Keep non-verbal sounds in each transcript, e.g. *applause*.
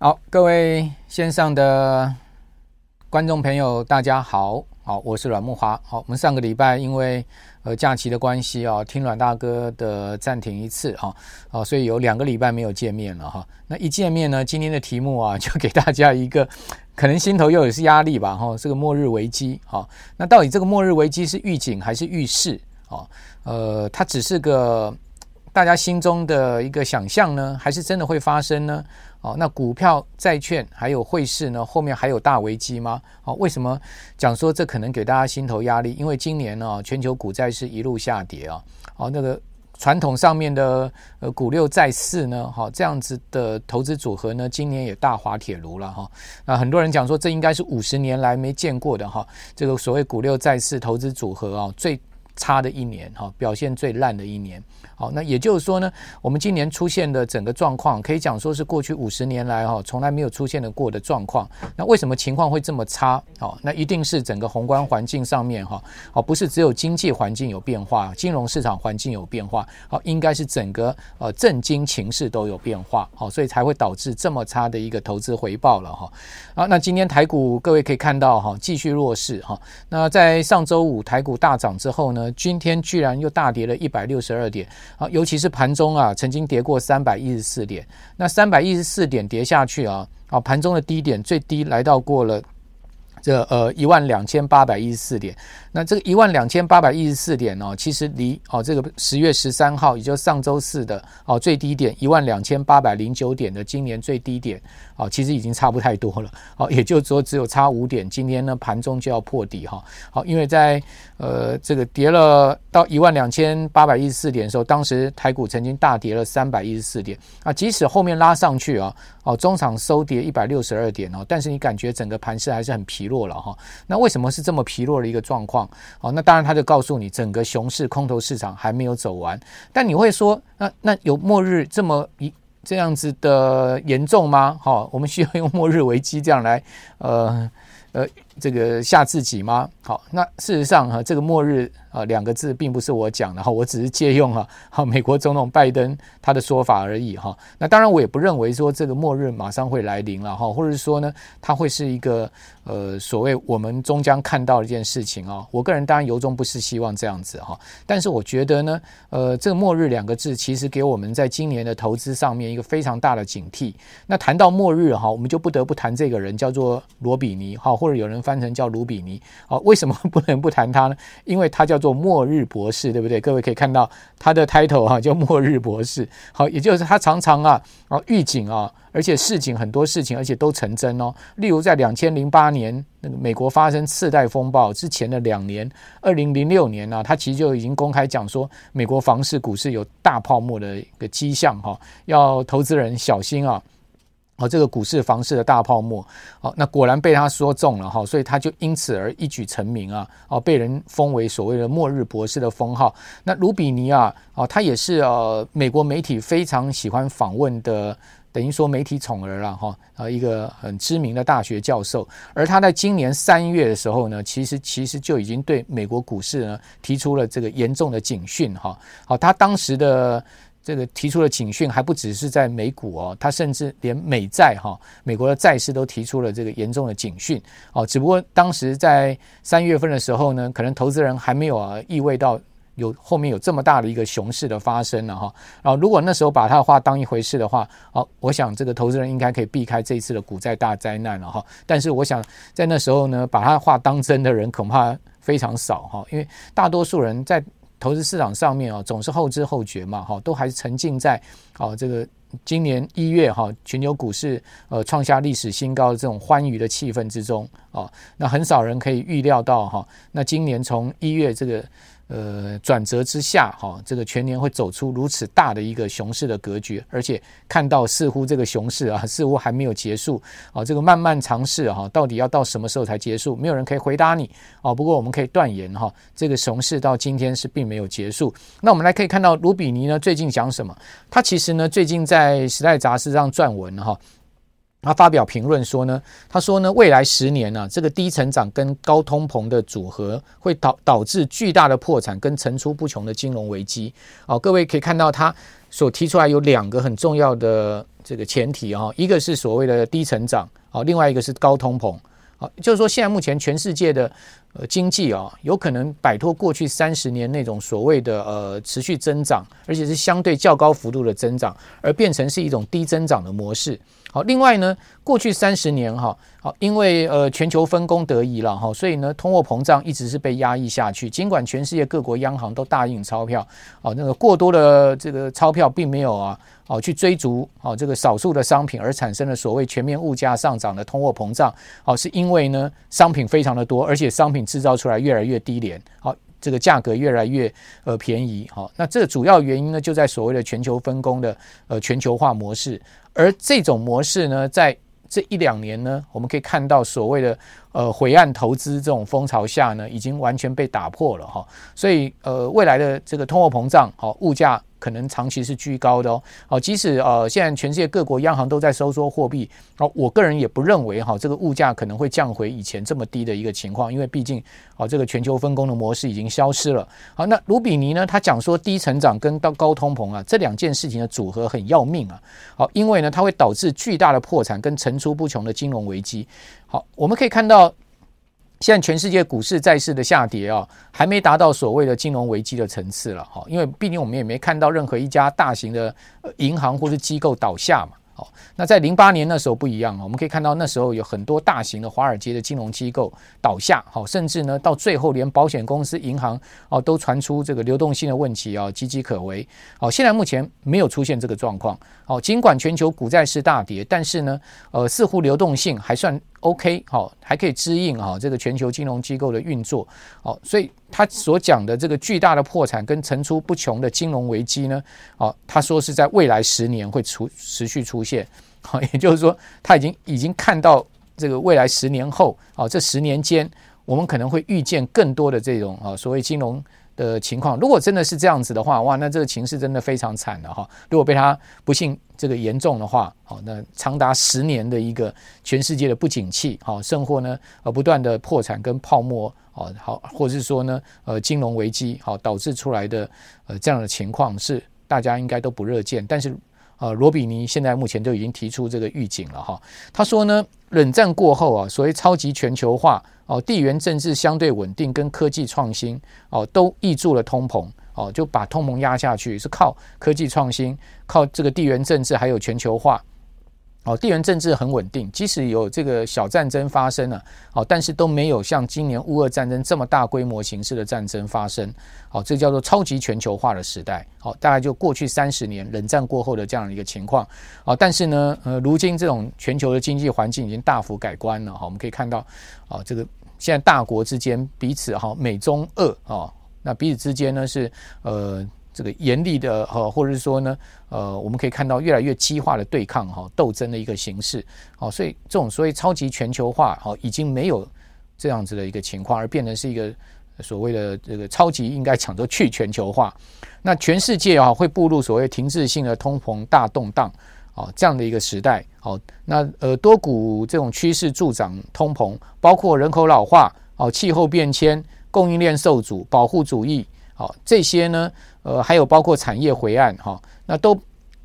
好，各位线上的观众朋友，大家好，好，我是阮木华。好，我们上个礼拜因为呃假期的关系啊，听阮大哥的暂停一次哈，哦，所以有两个礼拜没有见面了哈。那一见面呢，今天的题目啊，*laughs* 就给大家一个可能心头又有是压力吧哈，这个末日危机哈。那到底这个末日危机是预警还是预示啊？呃，它只是个。大家心中的一个想象呢，还是真的会发生呢？哦，那股票、债券还有汇市呢，后面还有大危机吗？哦，为什么讲说这可能给大家心头压力？因为今年呢，全球股债是一路下跌啊。哦，那个传统上面的呃股六债四呢，哈，这样子的投资组合呢，今年也大滑铁卢了哈。那很多人讲说，这应该是五十年来没见过的哈，这个所谓股六债四投资组合啊，最差的一年哈，表现最烂的一年。好，那也就是说呢，我们今年出现的整个状况，可以讲说是过去五十年来哈从来没有出现的过的状况。那为什么情况会这么差？好，那一定是整个宏观环境上面哈，好，不是只有经济环境有变化，金融市场环境有变化，好，应该是整个呃政经情势都有变化，好，所以才会导致这么差的一个投资回报了哈。好，那今天台股各位可以看到哈，继续弱势哈。那在上周五台股大涨之后呢，今天居然又大跌了一百六十二点。啊，尤其是盘中啊，曾经跌过三百一十四点，那三百一十四点跌下去啊，啊，盘中的低点最低来到过了这呃一万两千八百一十四点。那这个一万两千八百一十四点哦，其实离哦这个十月十三号，也就是上周四的哦最低点一万两千八百零九点的今年最低点哦，其实已经差不太多了哦，也就是说只有差五点，今天呢盘中就要破底哈。好，因为在呃这个跌了到一万两千八百一十四点的时候，当时台股曾经大跌了三百一十四点啊，即使后面拉上去啊，哦中场收跌一百六十二点哦，但是你感觉整个盘势还是很疲弱了哈。那为什么是这么疲弱的一个状况？好，那当然他就告诉你，整个熊市空头市场还没有走完。但你会说，那那有末日这么一这样子的严重吗？好，我们需要用末日危机这样来，呃呃，这个吓自己吗？好，那事实上哈，这个末日。啊，两个字并不是我讲的哈，我只是借用哈，好美国总统拜登他的说法而已哈。那当然，我也不认为说这个末日马上会来临了哈，或者是说呢，它会是一个呃所谓我们终将看到的一件事情啊。我个人当然由衷不是希望这样子哈，但是我觉得呢，呃，这个末日两个字其实给我们在今年的投资上面一个非常大的警惕。那谈到末日哈，我们就不得不谈这个人叫做罗比尼哈，或者有人翻成叫卢比尼。好，为什么 *laughs* 不能不谈他呢？因为他叫。做末日博士，对不对？各位可以看到他的 title 哈，叫末日博士。好，也就是他常常啊啊预警啊，而且事情很多事情，而且都成真哦。例如在两千零八年那个美国发生次贷风暴之前的两年，二零零六年呢，他其实就已经公开讲说，美国房市股市有大泡沫的一个迹象哈，要投资人小心啊。哦，这个股市、房市的大泡沫，哦，那果然被他说中了哈，所以他就因此而一举成名啊，哦，被人封为所谓的“末日博士”的封号。那卢比尼啊，哦，他也是呃美国媒体非常喜欢访问的，等于说媒体宠儿了哈，啊，一个很知名的大学教授。而他在今年三月的时候呢，其实其实就已经对美国股市呢提出了这个严重的警讯哈。好，他当时的。这个提出了警讯，还不只是在美股哦，他甚至连美债哈，美国的债市都提出了这个严重的警讯哦。只不过当时在三月份的时候呢，可能投资人还没有啊意味到有后面有这么大的一个熊市的发生了哈。然后如果那时候把他的话当一回事的话，哦，我想这个投资人应该可以避开这一次的股债大灾难了哈。但是我想在那时候呢，把他的话当真的人恐怕非常少哈，因为大多数人在。投资市场上面啊，总是后知后觉嘛，哈，都还是沉浸在啊这个今年一月哈，全球股市呃创下历史新高的这种欢愉的气氛之中啊，那很少人可以预料到哈，那今年从一月这个。呃，转折之下，哈，这个全年会走出如此大的一个熊市的格局，而且看到似乎这个熊市啊，*laughs* 似乎还没有结束啊，这个漫漫长市哈，到底要到什么时候才结束？没有人可以回答你啊。不过我们可以断言哈，这个熊市到今天是并没有结束。那我们来可以看到卢比尼呢，最近讲什么？他其实呢，最近在《时代》杂志上撰文哈。他发表评论说呢，他说呢，未来十年呢、啊，这个低成长跟高通膨的组合会导导致巨大的破产跟层出不穷的金融危机。哦，各位可以看到他所提出来有两个很重要的这个前提啊、哦，一个是所谓的低成长，哦，另外一个是高通膨。啊，就是说，现在目前全世界的呃经济啊，有可能摆脱过去三十年那种所谓的呃持续增长，而且是相对较高幅度的增长，而变成是一种低增长的模式。好，另外呢，过去三十年哈，好，因为呃全球分工得宜了哈，所以呢，通货膨胀一直是被压抑下去。尽管全世界各国央行都大印钞票，哦，那个过多的这个钞票并没有啊，哦，去追逐哦这个少数的商品而产生了所谓全面物价上涨的通货膨胀。哦，是因为呢商品非常的多，而且商品制造出来越来越低廉，好，这个价格越来越呃便宜。好，那这主要原因呢就在所谓的全球分工的呃全球化模式。而这种模式呢，在这一两年呢，我们可以看到所谓的呃回岸投资这种风潮下呢，已经完全被打破了哈。所以呃，未来的这个通货膨胀，好物价。可能长期是居高的哦，好，即使呃现在全世界各国央行都在收缩货币，好，我个人也不认为哈这个物价可能会降回以前这么低的一个情况，因为毕竟啊这个全球分工的模式已经消失了。好，那卢比尼呢，他讲说低成长跟到高通膨啊这两件事情的组合很要命啊，好，因为呢它会导致巨大的破产跟层出不穷的金融危机。好，我们可以看到。现在全世界股市债市的下跌啊，还没达到所谓的金融危机的层次了哈，因为毕竟我们也没看到任何一家大型的银行或是机构倒下嘛。好，那在零八年那时候不一样啊，我们可以看到那时候有很多大型的华尔街的金融机构倒下，好，甚至呢到最后连保险公司、银行哦都传出这个流动性的问题啊，岌岌可危。好，现在目前没有出现这个状况。好，尽管全球股债市大跌，但是呢，呃，似乎流动性还算 OK，好，还可以支应哈这个全球金融机构的运作。好，所以他所讲的这个巨大的破产跟层出不穷的金融危机呢，哦，他说是在未来十年会出持续出现。好，也就是说他已经已经看到这个未来十年后，啊，这十年间我们可能会遇见更多的这种啊所谓金融。的情况，如果真的是这样子的话，哇，那这个情势真的非常惨了哈。如果被他不幸这个严重的话，好，那长达十年的一个全世界的不景气，好，甚或呢呃不断的破产跟泡沫，哦，好，或是说呢呃金融危机，好，导致出来的呃这样的情况是大家应该都不热见。但是啊罗比尼现在目前就已经提出这个预警了哈，他说呢，冷战过后啊，所谓超级全球化。哦，地缘政治相对稳定跟科技创新哦，都抑制了通膨哦，就把通膨压下去，是靠科技创新，靠这个地缘政治还有全球化。哦，地缘政治很稳定，即使有这个小战争发生了，哦，但是都没有像今年乌俄战争这么大规模形式的战争发生。哦，这叫做超级全球化的时代。好，大概就过去三十年冷战过后的这样一个情况。哦，但是呢，呃，如今这种全球的经济环境已经大幅改观了。哈，我们可以看到，啊，这个。现在大国之间彼此哈美中俄啊，那彼此之间呢是呃这个严厉的哈，或者是说呢呃我们可以看到越来越激化的对抗哈斗争的一个形式，好，所以这种所谓超级全球化哈已经没有这样子的一个情况，而变成是一个所谓的这个超级应该讲做去全球化，那全世界啊会步入所谓停滞性的通膨大动荡。哦，这样的一个时代，好，那呃多股这种趋势助长通膨，包括人口老化、哦气候变迁、供应链受阻、保护主义，好这些呢，呃还有包括产业回岸，哈，那都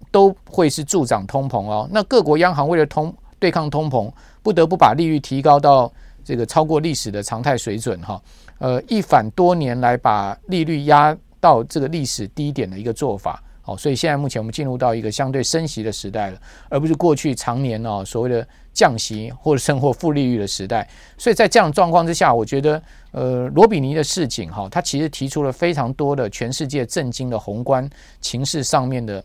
都会是助长通膨哦。那各国央行为了通对抗通膨，不得不把利率提高到这个超过历史的常态水准，哈，呃一反多年来把利率压到这个历史低点的一个做法。好，所以现在目前我们进入到一个相对升息的时代了，而不是过去常年哦所谓的降息或者甚或负利率的时代。所以在这样状况之下，我觉得呃罗比尼的事情哈，他其实提出了非常多的全世界震惊的宏观情势上面的，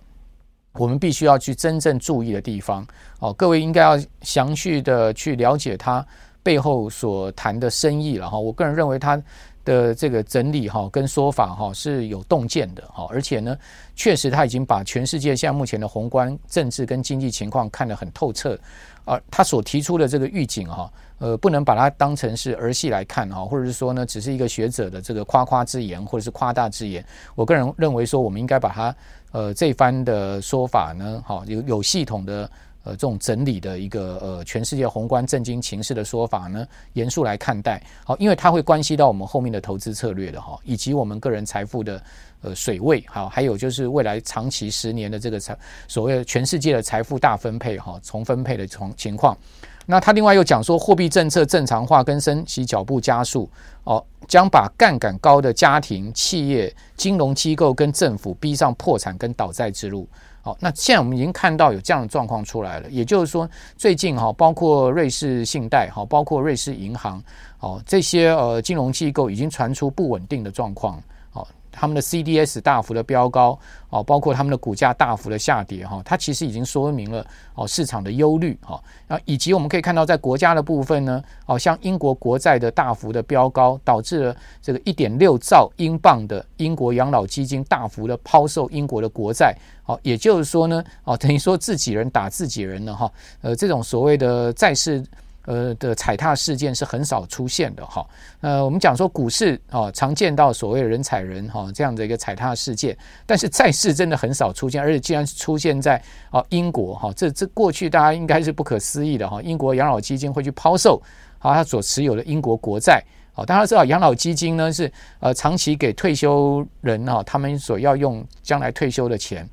我们必须要去真正注意的地方。哦，各位应该要详细的去了解他背后所谈的深意了哈。我个人认为他。的这个整理哈跟说法哈是有洞见的哈，而且呢，确实他已经把全世界现在目前的宏观政治跟经济情况看得很透彻，而他所提出的这个预警哈，呃，不能把它当成是儿戏来看哈，或者是说呢，只是一个学者的这个夸夸之言或者是夸大之言。我个人认为说，我们应该把它呃这番的说法呢，哈有有系统的。呃这种整理的一个呃全世界宏观政经情势的说法呢，严肃来看待。好，因为它会关系到我们后面的投资策略的哈，以及我们个人财富的呃水位。好，还有就是未来长期十年的这个财所谓全世界的财富大分配哈，重分配的从情况。那他另外又讲说，货币政策正常化跟升息脚步加速，哦，将把杠杆高的家庭、企业、金融机构跟政府逼上破产跟倒债之路。好，那现在我们已经看到有这样的状况出来了，也就是说，最近哈，包括瑞士信贷哈，包括瑞士银行，哦，这些呃金融机构已经传出不稳定的状况。他们的 CDS 大幅的飙高哦，包括他们的股价大幅的下跌哈，它其实已经说明了哦市场的忧虑哈，啊以及我们可以看到在国家的部分呢，哦像英国国债的大幅的飙高，导致了这个一点六兆英镑的英国养老基金大幅的抛售英国的国债，哦也就是说呢，哦等于说自己人打自己人了哈，呃这种所谓的债市。呃的踩踏事件是很少出现的哈，呃我们讲说股市啊常见到所谓人踩人哈这样的一个踩踏事件，但是债市真的很少出现，而且既然出现在啊英国哈，这这过去大家应该是不可思议的哈，英国养老基金会去抛售啊他所持有的英国国债，好大家知道养老基金呢是呃长期给退休人哈他们所要用将来退休的钱。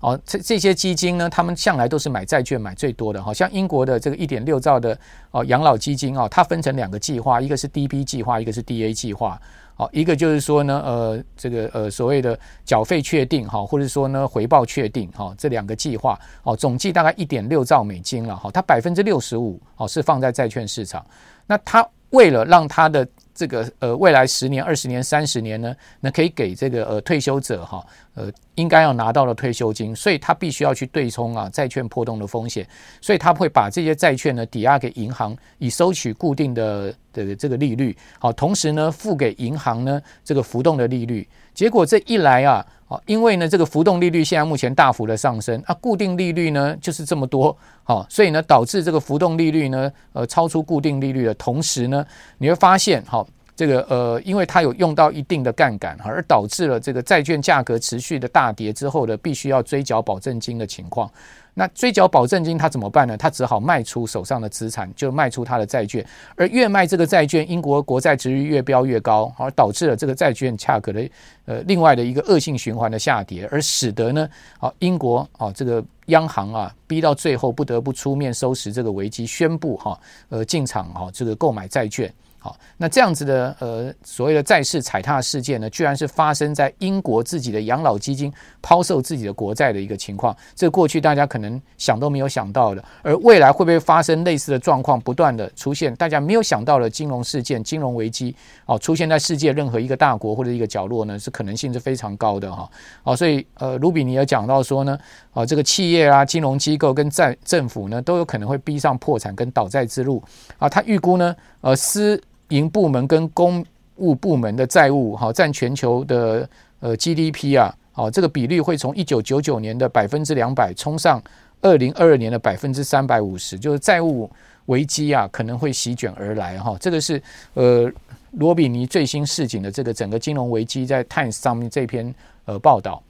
哦，这这些基金呢，他们向来都是买债券买最多的，好像英国的这个一点六兆的哦养老基金哦，它分成两个计划，一个是 DB 计划，一个是 DA 计划。哦，一个就是说呢，呃，这个呃所谓的缴费确定哈，或者说呢回报确定哈，这两个计划哦，总计大概一点六兆美金了哈，它百分之六十五哦是放在债券市场，那它为了让他的这个呃未来十年、二十年、三十年呢，那可以给这个呃退休者哈呃应该要拿到的退休金，所以他必须要去对冲啊债券破洞的风险，所以他会把这些债券呢抵押给银行，以收取固定的的这个利率，好，同时呢付给银行呢这个浮动的利率。结果这一来啊，啊因为呢这个浮动利率现在目前大幅的上升啊，固定利率呢就是这么多，好，所以呢导致这个浮动利率呢呃超出固定利率的同时呢，你会发现好。这个呃，因为它有用到一定的杠杆，而导致了这个债券价格持续的大跌之后呢，必须要追缴保证金的情况。那追缴保证金，他怎么办呢？他只好卖出手上的资产，就卖出他的债券。而越卖这个债券，英国国债值越飙越高，而导致了这个债券价格的呃另外的一个恶性循环的下跌，而使得呢，啊英国啊这个央行啊逼到最后不得不出面收拾这个危机，宣布哈呃进场啊这个购买债券。好，那这样子的呃所谓的债市踩踏事件呢，居然是发生在英国自己的养老基金抛售自己的国债的一个情况，这过去大家可能想都没有想到的，而未来会不会发生类似的状况，不断的出现，大家没有想到的金融事件、金融危机，哦，出现在世界任何一个大国或者一个角落呢，是可能性是非常高的哈。哦，所以呃，卢比尼也讲到说呢，啊，这个企业啊、金融机构跟债政府呢，都有可能会逼上破产跟倒债之路啊。他预估呢，呃，私营部门跟公务部门的债务，哈，占全球的呃 GDP 啊，好，这个比率会从一九九九年的百分之两百冲上二零二二年的百分之三百五十，就是债务危机啊，可能会席卷而来哈。这个是呃罗比尼最新示警的这个整个金融危机在 Times 上面这篇呃报道。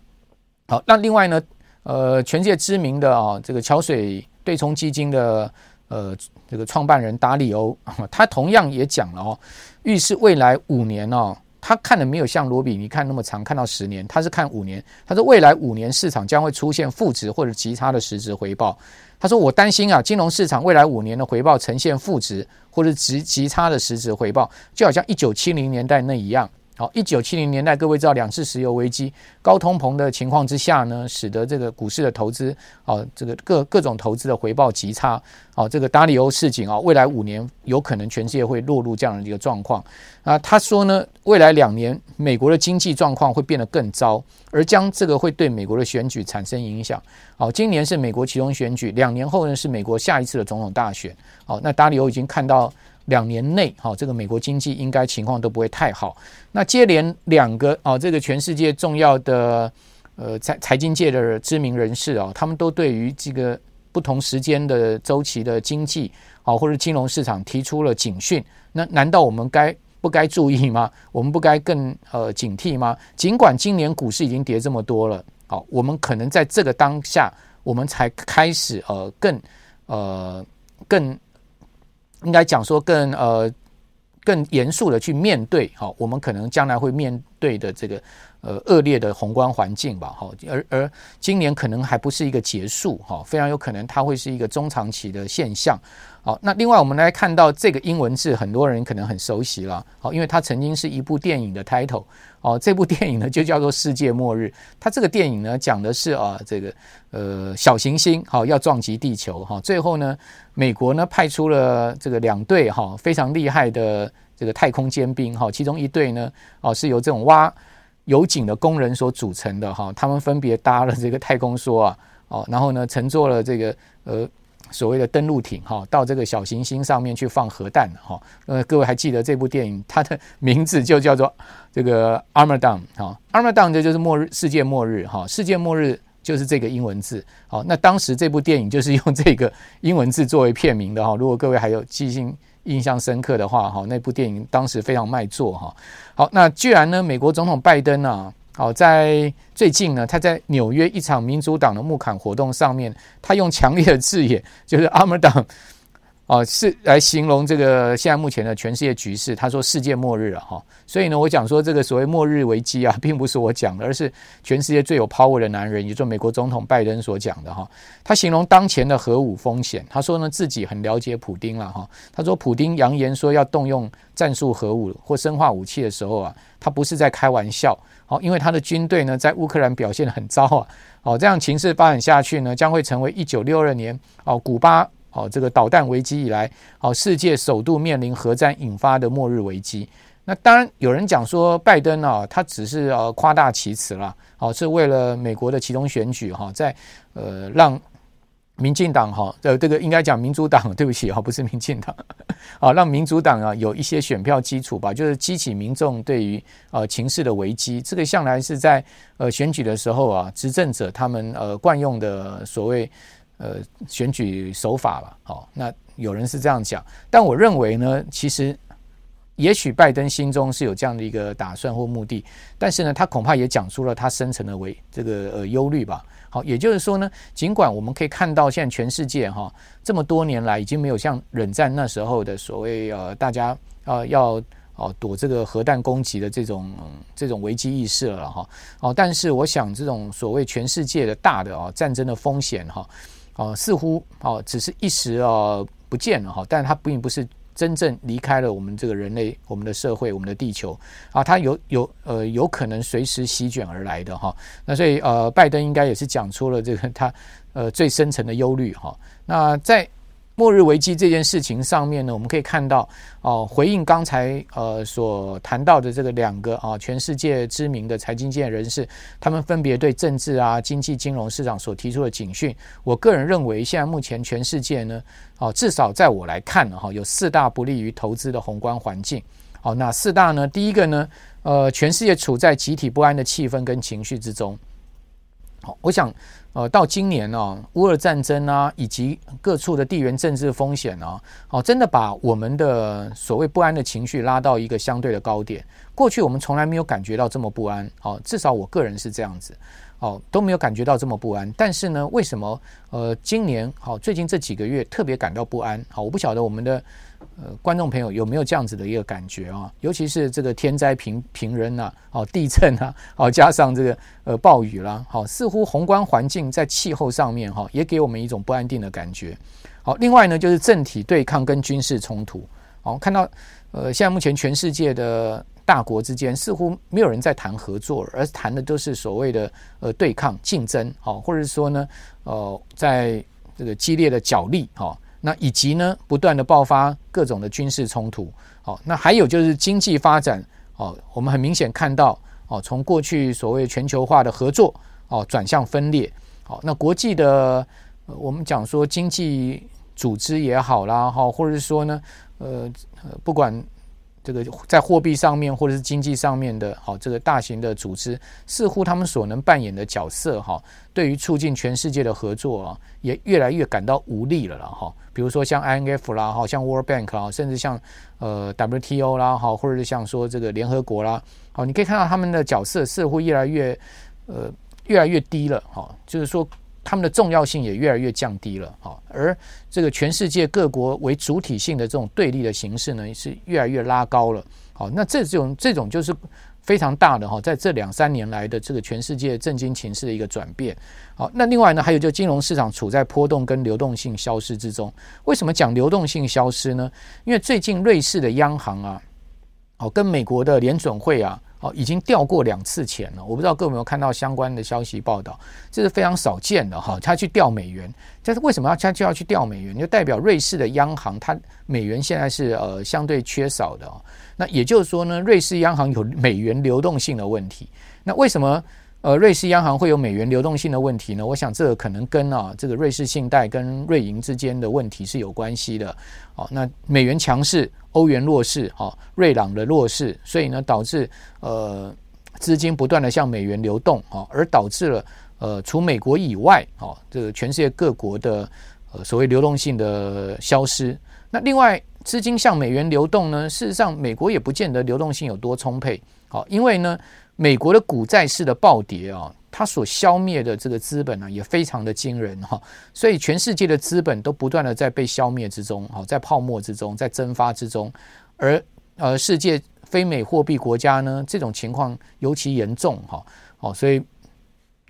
好，那另外呢，呃，全世界知名的啊这个桥水对冲基金的。呃，这个创办人达里欧，*laughs* 他同样也讲了哦，预示未来五年哦，他看的没有像罗比尼看那么长，看到十年，他是看五年。他说未来五年市场将会出现负值或者极差的实质回报。他说我担心啊，金融市场未来五年的回报呈现负值或者极极差的实质回报，就好像一九七零年代那一样。好，一九七零年代，各位知道两次石油危机、高通膨的情况之下呢，使得这个股市的投资，啊，这个各各种投资的回报极差。啊，这个达里欧示警啊，未来五年有可能全世界会落入这样的一个状况。啊，他说呢，未来两年美国的经济状况会变得更糟，而将这个会对美国的选举产生影响。好，今年是美国其中选举，两年后呢是美国下一次的总统大选。好，那达里欧已经看到。两年内，哈，这个美国经济应该情况都不会太好。那接连两个啊，这个全世界重要的呃财财经界的知名人士啊，他们都对于这个不同时间的周期的经济啊，或者金融市场提出了警讯。那难道我们该不该注意吗？我们不该更呃警惕吗？尽管今年股市已经跌这么多了，好，我们可能在这个当下。我们才开始呃更呃更应该讲说更呃更严肃的去面对好，我们可能将来会面对的这个。呃，恶劣的宏观环境吧，哈，而而今年可能还不是一个结束，哈，非常有可能它会是一个中长期的现象。好，那另外我们来看到这个英文字，很多人可能很熟悉了，好，因为它曾经是一部电影的 title，哦，这部电影呢就叫做《世界末日》。它这个电影呢讲的是啊，这个呃小行星好要撞击地球，哈，最后呢，美国呢派出了这个两队哈非常厉害的这个太空尖兵，哈，其中一队呢哦是由这种挖。油井的工人所组成的哈，他们分别搭了这个太空梭啊，哦，然后呢乘坐了这个呃所谓的登陆艇哈，到这个小行星上面去放核弹哈。呃，各位还记得这部电影，它的名字就叫做这个 Armageddon 哈，Armageddon 这就是末日，世界末日哈，世界末日就是这个英文字。好，那当时这部电影就是用这个英文字作为片名的哈。如果各位还有记性。印象深刻的话，哈，那部电影当时非常卖座，哈。好，那居然呢，美国总统拜登呢，好，在最近呢，他在纽约一场民主党的募款活动上面，他用强烈的字眼，就是阿姆党。哦，是来形容这个现在目前的全世界局势。他说世界末日了哈，所以呢，我讲说这个所谓末日危机啊，并不是我讲的，而是全世界最有 power 的男人，也就是美国总统拜登所讲的哈。他形容当前的核武风险，他说呢自己很了解普丁了哈。他说普丁扬言说要动用战术核武或生化武器的时候啊，他不是在开玩笑。好，因为他的军队呢在乌克兰表现得很糟啊。哦，这样情势发展下去呢，将会成为一九六二年哦古巴。哦，这个导弹危机以来，哦，世界首度面临核战引发的末日危机。那当然有人讲说，拜登啊，他只是呃夸大其词了，哦，是为了美国的其中选举哈，在呃让民进党哈，呃这个应该讲民主党，对不起哈，不是民进党，啊，让民主党啊有一些选票基础吧，就是激起民众对于呃情势的危机。这个向来是在呃选举的时候啊，执政者他们呃惯用的所谓。呃，选举手法了，好，那有人是这样讲，但我认为呢，其实也许拜登心中是有这样的一个打算或目的，但是呢，他恐怕也讲出了他深层的为这个呃忧虑吧。好，也就是说呢，尽管我们可以看到现在全世界哈这么多年来已经没有像冷战那时候的所谓呃大家呃要哦躲这个核弹攻击的这种这种危机意识了哈，哦，但是我想这种所谓全世界的大的啊战争的风险哈。哦似乎哦，只是一时哦不见了哈，但它并不是真正离开了我们这个人类、我们的社会、我们的地球啊，它有有呃有可能随时席卷而来的哈。那所以呃，拜登应该也是讲出了这个他呃最深层的忧虑哈。那在。末日危机这件事情上面呢，我们可以看到哦，回应刚才呃所谈到的这个两个啊，全世界知名的财经界人士，他们分别对政治啊、经济、金融市场所提出的警讯。我个人认为，现在目前全世界呢，哦，至少在我来看呢，哈，有四大不利于投资的宏观环境。好，哪四大呢？第一个呢，呃，全世界处在集体不安的气氛跟情绪之中。好，我想。呃，到今年呢、啊，乌俄战争啊，以及各处的地缘政治风险啊，哦，真的把我们的所谓不安的情绪拉到一个相对的高点。过去我们从来没有感觉到这么不安，哦，至少我个人是这样子，哦，都没有感觉到这么不安。但是呢，为什么呃，今年好、最近这几个月特别感到不安？好，我不晓得我们的。呃，观众朋友有没有这样子的一个感觉啊？尤其是这个天灾平平人呐，哦，地震啊，哦，加上这个呃暴雨啦，好，似乎宏观环境在气候上面哈，也给我们一种不安定的感觉。好，另外呢，就是政体对抗跟军事冲突。好，看到呃，现在目前全世界的大国之间似乎没有人在谈合作，而谈的都是所谓的呃对抗、竞争，好，或者说呢，呃，在这个激烈的角力，哈。那以及呢，不断的爆发各种的军事冲突，哦，那还有就是经济发展，哦，我们很明显看到，哦，从过去所谓全球化的合作，哦，转向分裂，好，那国际的，我们讲说经济组织也好啦，哈，或者是说呢，呃，不管。这个在货币上面或者是经济上面的，好，这个大型的组织似乎他们所能扮演的角色，哈，对于促进全世界的合作啊，也越来越感到无力了了，哈。比如说像 INF 啦，哈，像 World Bank 啦，甚至像呃 WTO 啦，哈，或者是像说这个联合国啦，好，你可以看到他们的角色似乎越来越呃越来越低了，哈，就是说。他们的重要性也越来越降低了，啊，而这个全世界各国为主体性的这种对立的形式呢，是越来越拉高了，好，那这种这种就是非常大的哈，在这两三年来的这个全世界政经情势的一个转变，好，那另外呢，还有就金融市场处在波动跟流动性消失之中，为什么讲流动性消失呢？因为最近瑞士的央行啊，哦，跟美国的联准会啊。哦，已经掉过两次钱了。我不知道各位有没有看到相关的消息报道，这是非常少见的哈。他去掉美元，但是为什么要他就要去掉美元？就代表瑞士的央行，它美元现在是呃相对缺少的。那也就是说呢，瑞士央行有美元流动性的问题。那为什么？呃，瑞士央行会有美元流动性的问题呢？我想这个可能跟啊这个瑞士信贷跟瑞银之间的问题是有关系的。好，那美元强势，欧元弱势，哈，瑞郎的弱势，所以呢导致呃资金不断的向美元流动，啊，而导致了呃除美国以外，啊这个全世界各国的呃所谓流动性的消失。那另外资金向美元流动呢，事实上美国也不见得流动性有多充沛，好，因为呢。美国的股债市的暴跌啊，它所消灭的这个资本呢，也非常的惊人哈，所以全世界的资本都不断的在被消灭之中，哈，在泡沫之中，在蒸发之中，而呃，世界非美货币国家呢，这种情况尤其严重哈，哦，所以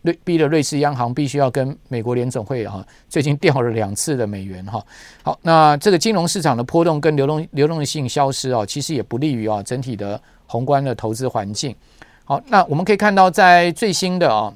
瑞逼的瑞士央行必须要跟美国联总会哈，最近掉了两次的美元哈，好，那这个金融市场的波动跟流动流动性消失啊，其实也不利于啊整体的宏观的投资环境。好，那我们可以看到，在最新的啊，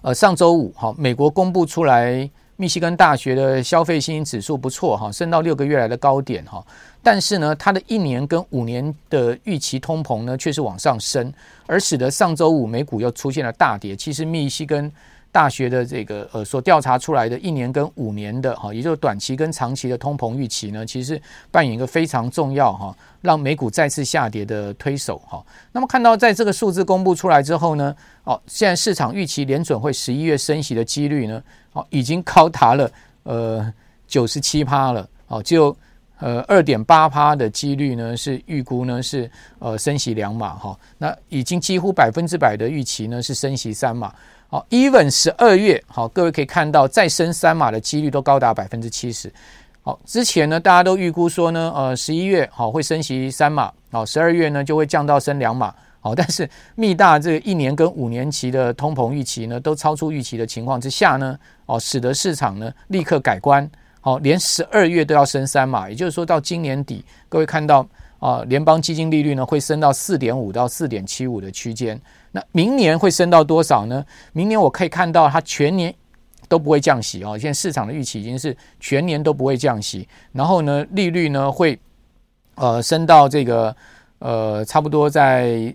呃，上周五，哈，美国公布出来，密西根大学的消费信心指数不错，哈，升到六个月来的高点，哈，但是呢，它的一年跟五年的预期通膨呢，却是往上升，而使得上周五美股又出现了大跌。其实，密西根大学的这个呃所调查出来的一年跟五年的哈，也就是短期跟长期的通膨预期呢，其实扮演一个非常重要哈。让美股再次下跌的推手哈，那么看到在这个数字公布出来之后呢，哦，现在市场预期联准会十一月升息的几率呢，哦，已经高达了呃九十七趴了，哦，就呃二点八趴的几率呢是预估呢是呃升息两码哈，那已经几乎百分之百的预期呢是升息三码，好，even 十二月好，各位可以看到再升三码的几率都高达百分之七十。好，之前呢，大家都预估说呢，呃，十一月好会升息三码，好，十二月呢就会降到升两码，好，但是密大这一年跟五年期的通膨预期呢都超出预期的情况之下呢，哦，使得市场呢立刻改观，好，连十二月都要升三码，也就是说到今年底，各位看到啊，联邦基金利率呢会升到四点五到四点七五的区间，那明年会升到多少呢？明年我可以看到它全年。都不会降息哦，现在市场的预期已经是全年都不会降息，然后呢，利率呢会呃升到这个呃差不多在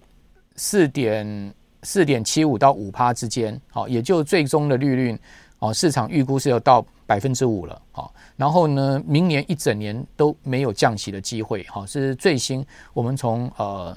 四点四点七五到五趴之间，好，也就最终的利率哦，市场预估是要到百分之五了，好，然后呢，明年一整年都没有降息的机会，好，是最新我们从呃。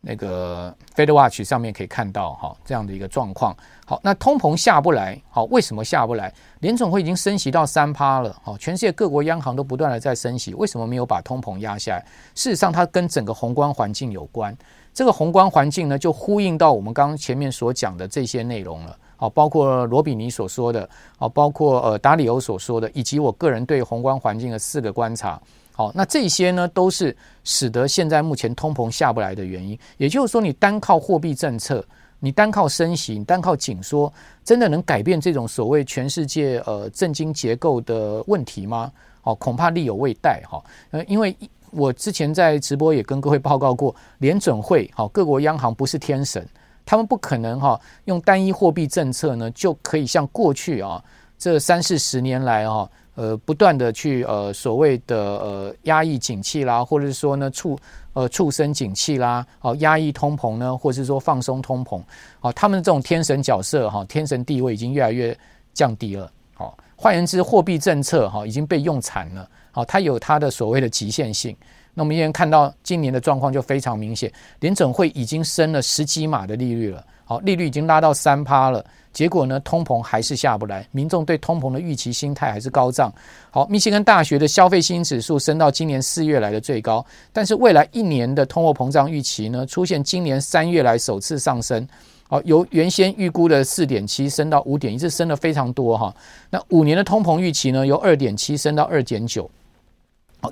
那个 Fed Watch 上面可以看到哈，这样的一个状况。好，那通膨下不来，好，为什么下不来？联总会已经升息到三趴了，好，全世界各国央行都不断的在升息，为什么没有把通膨压下来？事实上，它跟整个宏观环境有关。这个宏观环境呢，就呼应到我们刚刚前面所讲的这些内容了。好，包括罗比尼所说的，好，包括呃达里欧所说的，以及我个人对宏观环境的四个观察。好，那这些呢，都是使得现在目前通膨下不来的原因。也就是说，你单靠货币政策，你单靠升息，你单靠紧缩，真的能改变这种所谓全世界呃政经结构的问题吗？哦，恐怕力有未逮哈。呃，因为我之前在直播也跟各位报告过，联准会好，各国央行不是天神，他们不可能哈用单一货币政策呢就可以像过去啊这三四十年来哈。呃，不断的去呃所谓的呃压抑景气啦，或者是说呢促呃促生景气啦，哦压抑通膨呢，或者是说放松通膨，哦他们这种天神角色哈，天神地位已经越来越降低了。好，换言之，货币政策哈已经被用残了。好，它有它的所谓的极限性。那我们现在看到今年的状况就非常明显，联准会已经升了十几码的利率了。好，利率已经拉到三趴了。结果呢，通膨还是下不来，民众对通膨的预期心态还是高涨。好，密歇根大学的消费信心指数升到今年四月来的最高，但是未来一年的通货膨胀预期呢，出现今年三月来首次上升。好，由原先预估的四点七升到五点一，这升了非常多哈。那五年的通膨预期呢，由二点七升到二点九，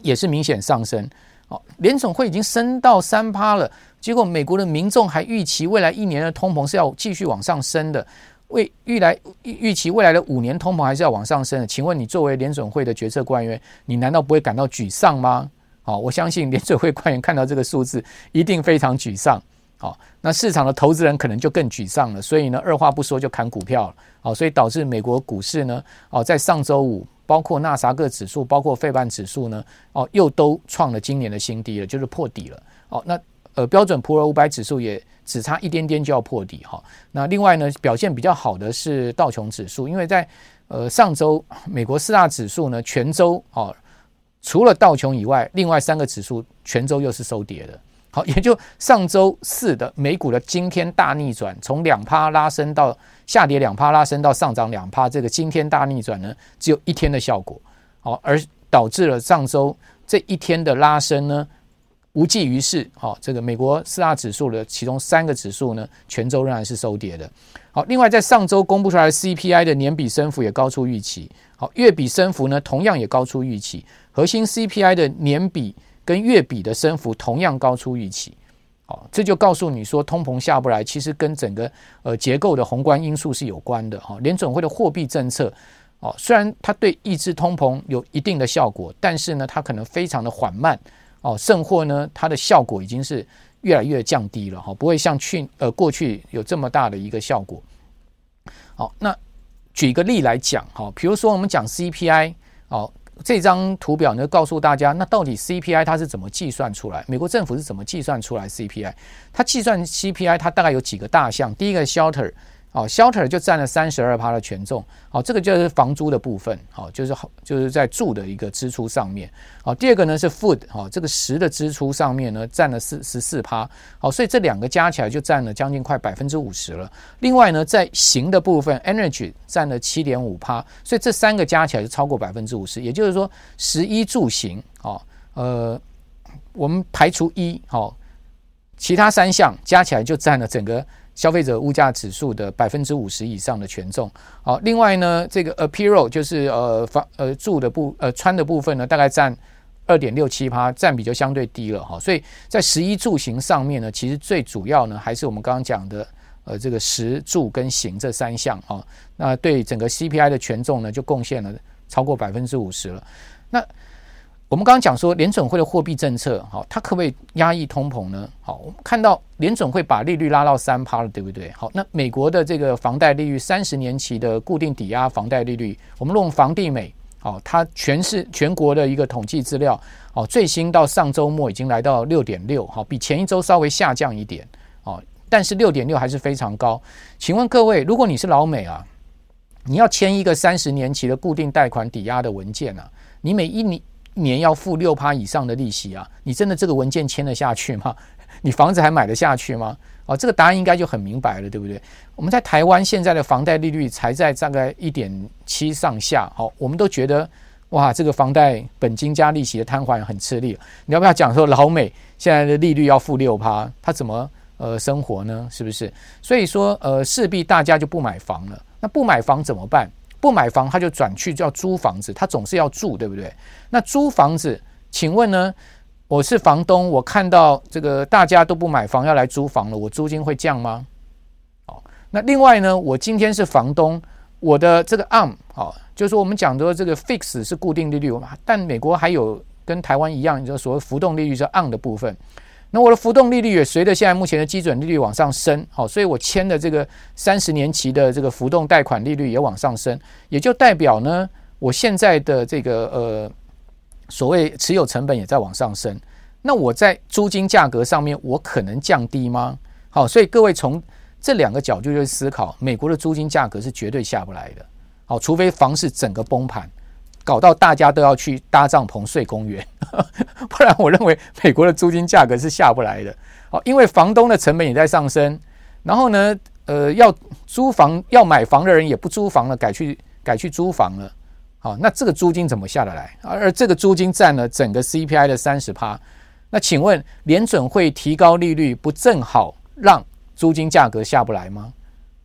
也是明显上升。好，联总会已经升到三趴了，结果美国的民众还预期未来一年的通膨是要继续往上升的，未预来预期未来的五年通膨还是要往上升的。请问你作为联准会的决策官员，你难道不会感到沮丧吗？好，我相信联准会官员看到这个数字一定非常沮丧。好，那市场的投资人可能就更沮丧了，所以呢，二话不说就砍股票了。好，所以导致美国股市呢，哦，在上周五，包括纳萨克指数，包括费半指数呢，哦，又都创了今年的新低了，就是破底了。哦，那呃，标准普尔五百指数也只差一点点就要破底哈。那另外呢，表现比较好的是道琼指数，因为在呃上周美国四大指数呢，全周哦，除了道琼以外，另外三个指数全周又是收跌的。好，也就上周四的美股的惊天大逆转，从两趴拉升到下跌两趴，拉升到上涨两趴，这个惊天大逆转呢，只有一天的效果。好，而导致了上周这一天的拉升呢，无济于事。好，这个美国四大指数的其中三个指数呢，全周仍然是收跌的。好，另外在上周公布出来的 CPI 的年比升幅也高出预期。好，月比升幅呢，同样也高出预期。核心 CPI 的年比。跟月比的升幅同样高出预期，好，这就告诉你说通膨下不来，其实跟整个呃结构的宏观因素是有关的哈。联准会的货币政策哦，虽然它对抑制通膨有一定的效果，但是呢，它可能非常的缓慢哦，甚或呢，它的效果已经是越来越降低了哈，不会像去呃过去有这么大的一个效果。好，那举个例来讲哈，比如说我们讲 CPI 哦。这张图表呢，告诉大家，那到底 CPI 它是怎么计算出来？美国政府是怎么计算出来 CPI？它计算 CPI，它大概有几个大项。第一个 shelter。哦，shelter 就占了三十二趴的权重。好，这个就是房租的部分。好，就是好，就是在住的一个支出上面。好，第二个呢是 food。好，这个食的支出上面呢占了四十四趴。好，所以这两个加起来就占了将近快百分之五十了。另外呢，在行的部分，energy 占了七点五趴。所以这三个加起来就超过百分之五十。也就是说，食衣住行，哦，呃，我们排除一，好，其他三项加起来就占了整个。消费者物价指数的百分之五十以上的权重，好，另外呢，这个 apparel 就是呃房呃住的部呃穿的部分呢，大概占二点六七趴，占比就相对低了哈。所以在食衣住行上面呢，其实最主要呢还是我们刚刚讲的呃这个食住跟行这三项啊，那对整个 CPI 的权重呢就贡献了超过百分之五十了，那。我们刚刚讲说联准会的货币政策，好，它可不可以压抑通膨呢？好，我们看到联准会把利率拉到三趴了，对不对？好，那美国的这个房贷利率，三十年期的固定抵押房贷利率，我们用房地美，好，它全是全国的一个统计资料，好，最新到上周末已经来到六点六，好，比前一周稍微下降一点，哦，但是六点六还是非常高。请问各位，如果你是老美啊，你要签一个三十年期的固定贷款抵押的文件啊，你每一年年要付六趴以上的利息啊，你真的这个文件签得下去吗？*laughs* 你房子还买得下去吗？哦，这个答案应该就很明白了，对不对？我们在台湾现在的房贷利率才在大概一点七上下，好，我们都觉得哇，这个房贷本金加利息的摊还很吃力。你要不要讲说老美现在的利率要付六趴，他怎么呃生活呢？是不是？所以说呃，势必大家就不买房了。那不买房怎么办？不买房，他就转去叫租房子，他总是要住，对不对？那租房子，请问呢？我是房东，我看到这个大家都不买房，要来租房了，我租金会降吗？哦，那另外呢，我今天是房东，我的这个 ARM，哦，就是我们讲的这个 fix 是固定利率，但美国还有跟台湾一样，就是所谓浮动利率是 on 的部分。那我的浮动利率也随着现在目前的基准利率往上升，好，所以我签的这个三十年期的这个浮动贷款利率也往上升，也就代表呢，我现在的这个呃所谓持有成本也在往上升。那我在租金价格上面，我可能降低吗？好，所以各位从这两个角度去思考，美国的租金价格是绝对下不来的，好，除非房市整个崩盘。搞到大家都要去搭帐篷睡公园，*laughs* 不然我认为美国的租金价格是下不来的。好，因为房东的成本也在上升，然后呢，呃，要租房要买房的人也不租房了，改去改去租房了。好，那这个租金怎么下得来？而这个租金占了整个 CPI 的三十趴。那请问联准会提高利率，不正好让租金价格下不来吗？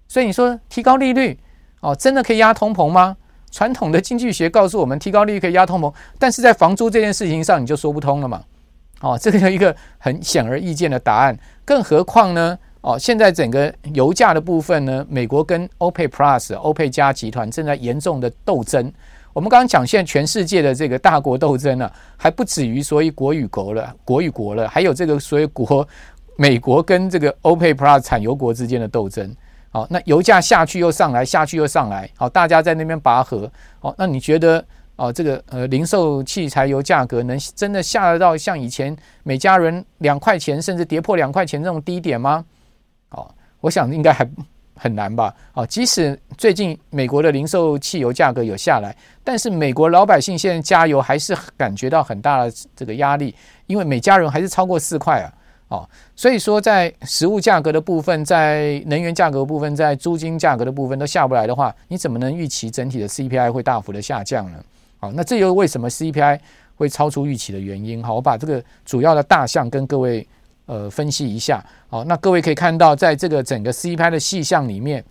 所以你说提高利率哦，真的可以压通膨吗？传统的经济学告诉我们，提高利率可以压通膨，但是在房租这件事情上，你就说不通了嘛。哦，这个有一个很显而易见的答案。更何况呢？哦，现在整个油价的部分呢，美国跟 OPEC Plus、欧佩加集团正在严重的斗争。我们刚刚讲，现在全世界的这个大国斗争呢、啊，还不止于所谓国与国了，国与国了，还有这个所谓国美国跟这个 OPEC Plus 产油国之间的斗争。好，那油价下去又上来，下去又上来，好，大家在那边拔河。好，那你觉得哦，这个呃，零售汽柴油价格能真的下得到像以前每加仑两块钱，甚至跌破两块钱这种低点吗？哦，我想应该还很难吧。哦，即使最近美国的零售汽油价格有下来，但是美国老百姓现在加油还是感觉到很大的这个压力，因为每加仑还是超过四块啊。哦，所以说在食物价格的部分，在能源价格部分，在租金价格的部分都下不来的话，你怎么能预期整体的 CPI 会大幅的下降呢？好，那这又为什么 CPI 会超出预期的原因？好，我把这个主要的大项跟各位呃分析一下。好，那各位可以看到，在这个整个 CPI 的细项里面，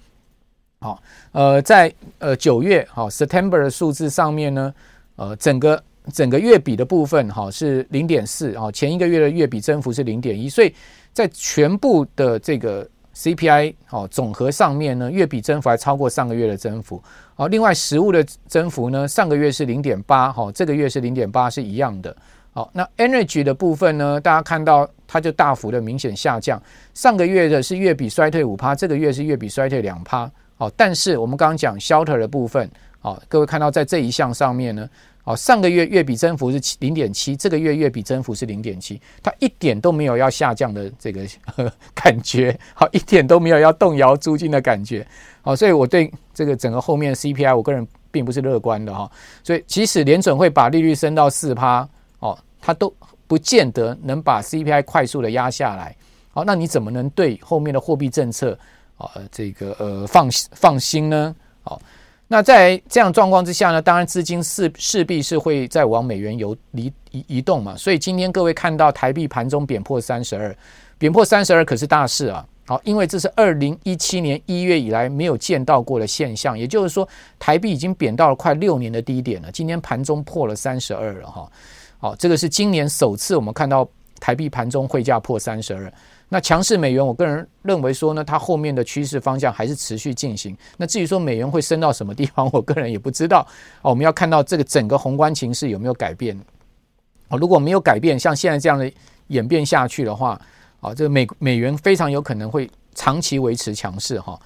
好，呃，在呃九月好 September 的数字上面呢，呃，整个。整个月比的部分哈是零点四啊，前一个月的月比增幅是零点一，所以在全部的这个 CPI 哦总和上面呢，月比增幅还超过上个月的增幅。好，另外食物的增幅呢，上个月是零点八，哈，这个月是零点八，是一样的。好，那 Energy 的部分呢，大家看到它就大幅的明显下降，上个月的是月比衰退五趴，这个月是月比衰退两趴。好，但是我们刚刚讲 Shelter 的部分，好，各位看到在这一项上面呢。好，上个月月比增幅是七零点七，这个月月比增幅是零点七，它一点都没有要下降的这个呵 *laughs* 感觉，好，一点都没有要动摇租金的感觉，好，所以我对这个整个后面的 CPI，我个人并不是乐观的哈，所以即使联准会把利率升到四趴，哦，它都不见得能把 CPI 快速的压下来，好，那你怎么能对后面的货币政策啊这个呃放放心呢？好。那在这样状况之下呢，当然资金势势必是会再往美元游移移移动嘛。所以今天各位看到台币盘中贬破三十二，贬破三十二可是大事啊。好，因为这是二零一七年一月以来没有见到过的现象，也就是说台币已经贬到了快六年的低点了。今天盘中破了三十二了哈。好，这个是今年首次我们看到台币盘中汇价破三十二。那强势美元，我个人认为说呢，它后面的趋势方向还是持续进行。那至于说美元会升到什么地方，我个人也不知道。哦，我们要看到这个整个宏观情势有没有改变。哦，如果没有改变，像现在这样的演变下去的话，啊，这个美美元非常有可能会长期维持强势哈。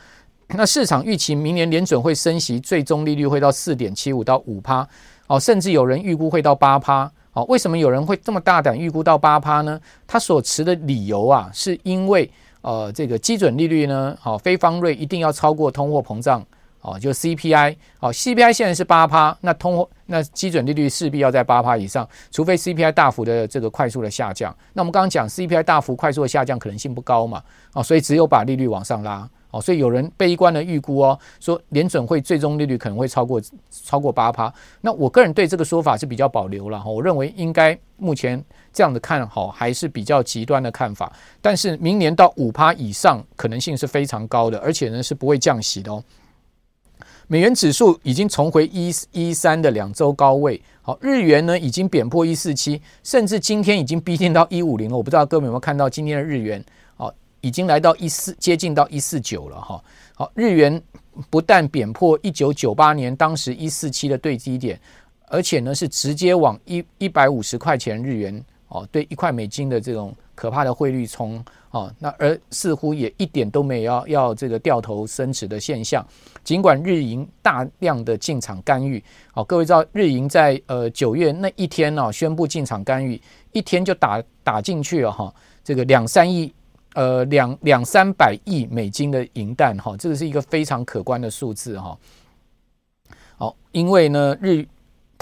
那市场预期明年联准会升息，最终利率会到四点七五到五趴，哦，甚至有人预估会到八趴。好，为什么有人会这么大胆预估到八趴呢？他所持的理由啊，是因为呃，这个基准利率呢，好，非方瑞一定要超过通货膨胀，哦，就 CPI，哦，CPI 现在是八趴，那通那基准利率势必要在八趴以上，除非 CPI 大幅的这个快速的下降。那我们刚刚讲 CPI 大幅快速的下降可能性不高嘛，哦，所以只有把利率往上拉。哦，所以有人悲观的预估哦，说联准会最终利率可能会超过超过八趴。那我个人对这个说法是比较保留了哈，我认为应该目前这样的看好还是比较极端的看法。但是明年到五趴以上可能性是非常高的，而且呢是不会降息的哦。美元指数已经重回一一三的两周高位，好，日元呢已经贬破一四七，甚至今天已经逼近到一五零了。我不知道各位有没有看到今天的日元？好已经来到一四，接近到一四九了哈。好，日元不但贬破一九九八年当时一四七的最低点，而且呢是直接往一一百五十块钱日元哦，对一块美金的这种可怕的汇率冲哦。那而似乎也一点都没有要要这个掉头升值的现象。尽管日银大量的进场干预，哦，各位知道日银在呃九月那一天呢宣布进场干预，一天就打打进去了哈，这个两三亿。呃，两两三百亿美金的银弹哈，这个是一个非常可观的数字哈。好，因为呢，日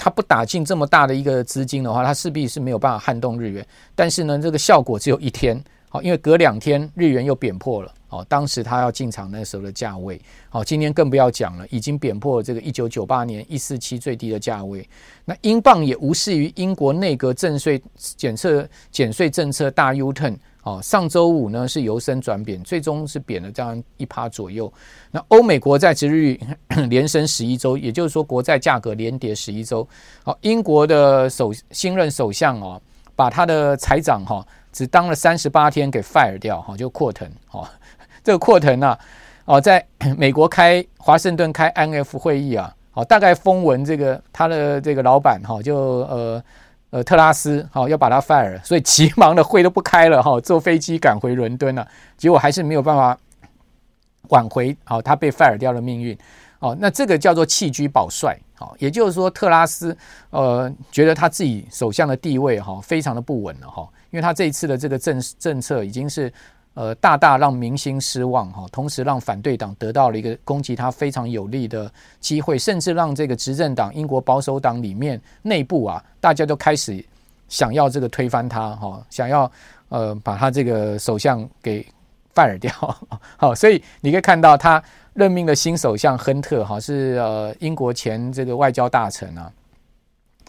它不打进这么大的一个资金的话，它势必是没有办法撼动日元。但是呢，这个效果只有一天。好，因为隔两天日元又贬破了。哦，当时他要进场那时候的价位。好，今天更不要讲了，已经贬破了这个一九九八年一四七最低的价位。那英镑也无视于英国内阁征税检测减税政策大 U turn。哦，上周五呢是由升转贬，最终是贬了这样一趴左右。那欧美国债殖率 *coughs* 连升十一周，也就是说国债价格连跌十一周。好，英国的首新任首相哦，把他的财长哈只当了三十八天给 fire 掉哈，就扩腾哈。*laughs* 这个扩腾啊，哦，在 *coughs* 美国开华盛顿开 N F 会议啊，好，大概风闻这个他的这个老板哈，就呃呃特拉斯好要把他 fire，所以急忙的会都不开了哈，坐飞机赶回伦敦了，结果还是没有办法挽回好他被 fire 掉的命运。哦，那这个叫做弃车保帅，好，也就是说特拉斯呃觉得他自己首相的地位哈非常的不稳了哈，因为他这一次的这个政政策已经是。呃，大大让民心失望哈，同时让反对党得到了一个攻击他非常有利的机会，甚至让这个执政党英国保守党里面内部啊，大家都开始想要这个推翻他哈，想要呃把他这个首相给 fire 掉。好，所以你可以看到他任命的新首相亨特哈是呃英国前这个外交大臣啊，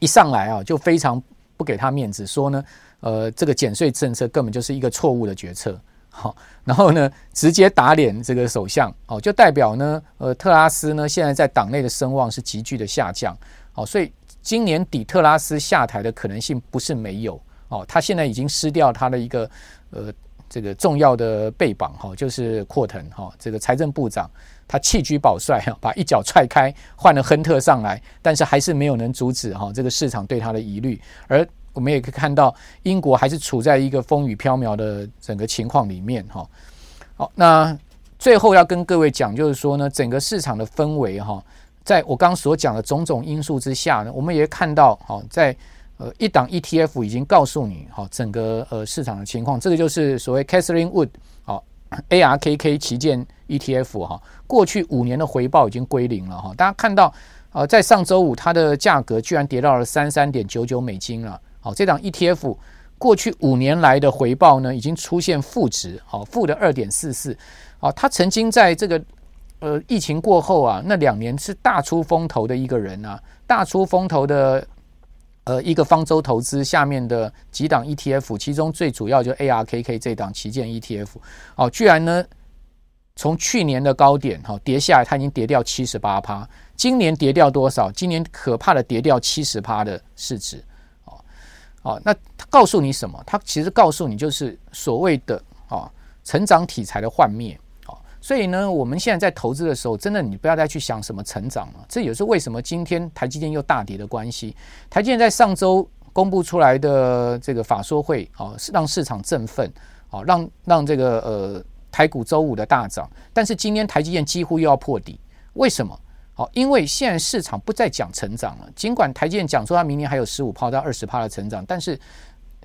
一上来啊就非常不给他面子，说呢呃这个减税政策根本就是一个错误的决策。好，然后呢，直接打脸这个首相，哦，就代表呢，呃，特拉斯呢现在在党内的声望是急剧的下降，哦，所以今年底特拉斯下台的可能性不是没有，哦，他现在已经失掉他的一个呃这个重要的背膀，哈，就是扩腾，哈，这个财政部长他弃车保帅，哈，*laughs* 把一脚踹开，换了亨特上来，但是还是没有能阻止哈这个市场对他的疑虑，而。我们也可以看到，英国还是处在一个风雨飘渺的整个情况里面，哈。好，那最后要跟各位讲，就是说呢，整个市场的氛围，哈，在我刚所讲的种种因素之下呢，我们也看到，哈，在呃一档 ETF 已经告诉你，哈，整个呃市场的情况，这个就是所谓 Catherine Wood，好，ARKK 旗舰 ETF，哈，过去五年的回报已经归零了，哈。大家看到，呃，在上周五它的价格居然跌到了三三点九九美金了。好，这档 ETF 过去五年来的回报呢，已经出现负值，好，负的二点四四。好，他曾经在这个呃疫情过后啊，那两年是大出风头的一个人啊，大出风头的呃一个方舟投资下面的几档 ETF，其中最主要就 ARKK 这档旗舰 ETF，哦，居然呢从去年的高点哈跌下来，它已经跌掉七十八趴，今年跌掉多少？今年可怕的跌掉七十趴的市值。哦，那他告诉你什么？他其实告诉你就是所谓的啊成长题材的幻灭。哦，所以呢，我们现在在投资的时候，真的你不要再去想什么成长了。这也是为什么今天台积电又大跌的关系。台积电在上周公布出来的这个法说会，哦，是让市场振奋，哦，让让这个呃台股周五的大涨。但是今天台积电几乎又要破底，为什么？好，因为现在市场不再讲成长了。尽管台积电讲说它明年还有十五趴到二十趴的成长，但是，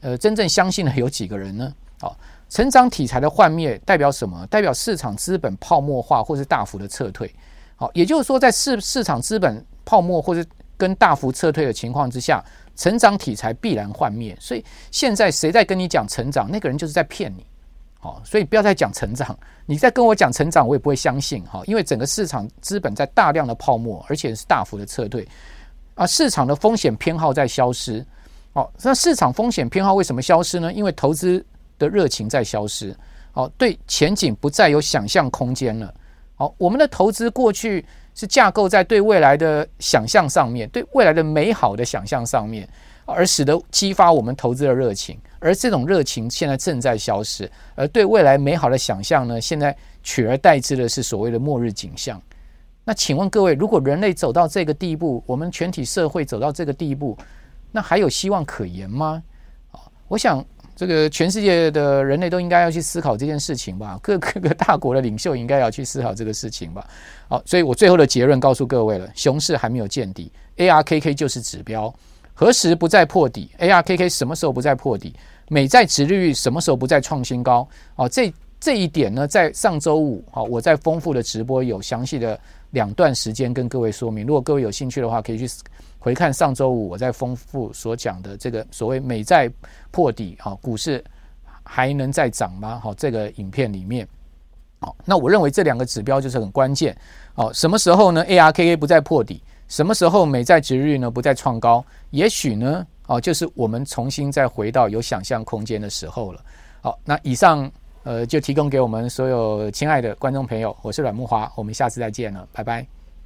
呃，真正相信的有几个人呢？好，成长题材的幻灭代表什么？代表市场资本泡沫化或是大幅的撤退。好，也就是说，在市市场资本泡沫或是跟大幅撤退的情况之下，成长题材必然幻灭。所以现在谁在跟你讲成长，那个人就是在骗你。好，所以不要再讲成长。你再跟我讲成长，我也不会相信哈，因为整个市场资本在大量的泡沫，而且是大幅的撤退，啊，市场的风险偏好在消失。哦，那市场风险偏好为什么消失呢？因为投资的热情在消失。哦，对前景不再有想象空间了。好，我们的投资过去是架构在对未来的想象上面，对未来的美好的想象上面。而使得激发我们投资的热情，而这种热情现在正在消失，而对未来美好的想象呢，现在取而代之的是所谓的末日景象。那请问各位，如果人类走到这个地步，我们全体社会走到这个地步，那还有希望可言吗？啊，我想这个全世界的人类都应该要去思考这件事情吧，各各个大国的领袖应该要去思考这个事情吧。好，所以我最后的结论告诉各位了：熊市还没有见底，ARKK 就是指标。何时不再破底？ARKK 什么时候不再破底？美债殖利率什么时候不再创新高？哦，这这一点呢，在上周五，好，我在丰富的直播有详细的两段时间跟各位说明。如果各位有兴趣的话，可以去回看上周五我在丰富所讲的这个所谓美债破底，好，股市还能再涨吗？好，这个影片里面，好，那我认为这两个指标就是很关键。哦，什么时候呢？ARKK 不再破底？什么时候美债值日呢不再创高？也许呢，哦，就是我们重新再回到有想象空间的时候了。好，那以上呃就提供给我们所有亲爱的观众朋友，我是阮木华，我们下次再见了，拜拜。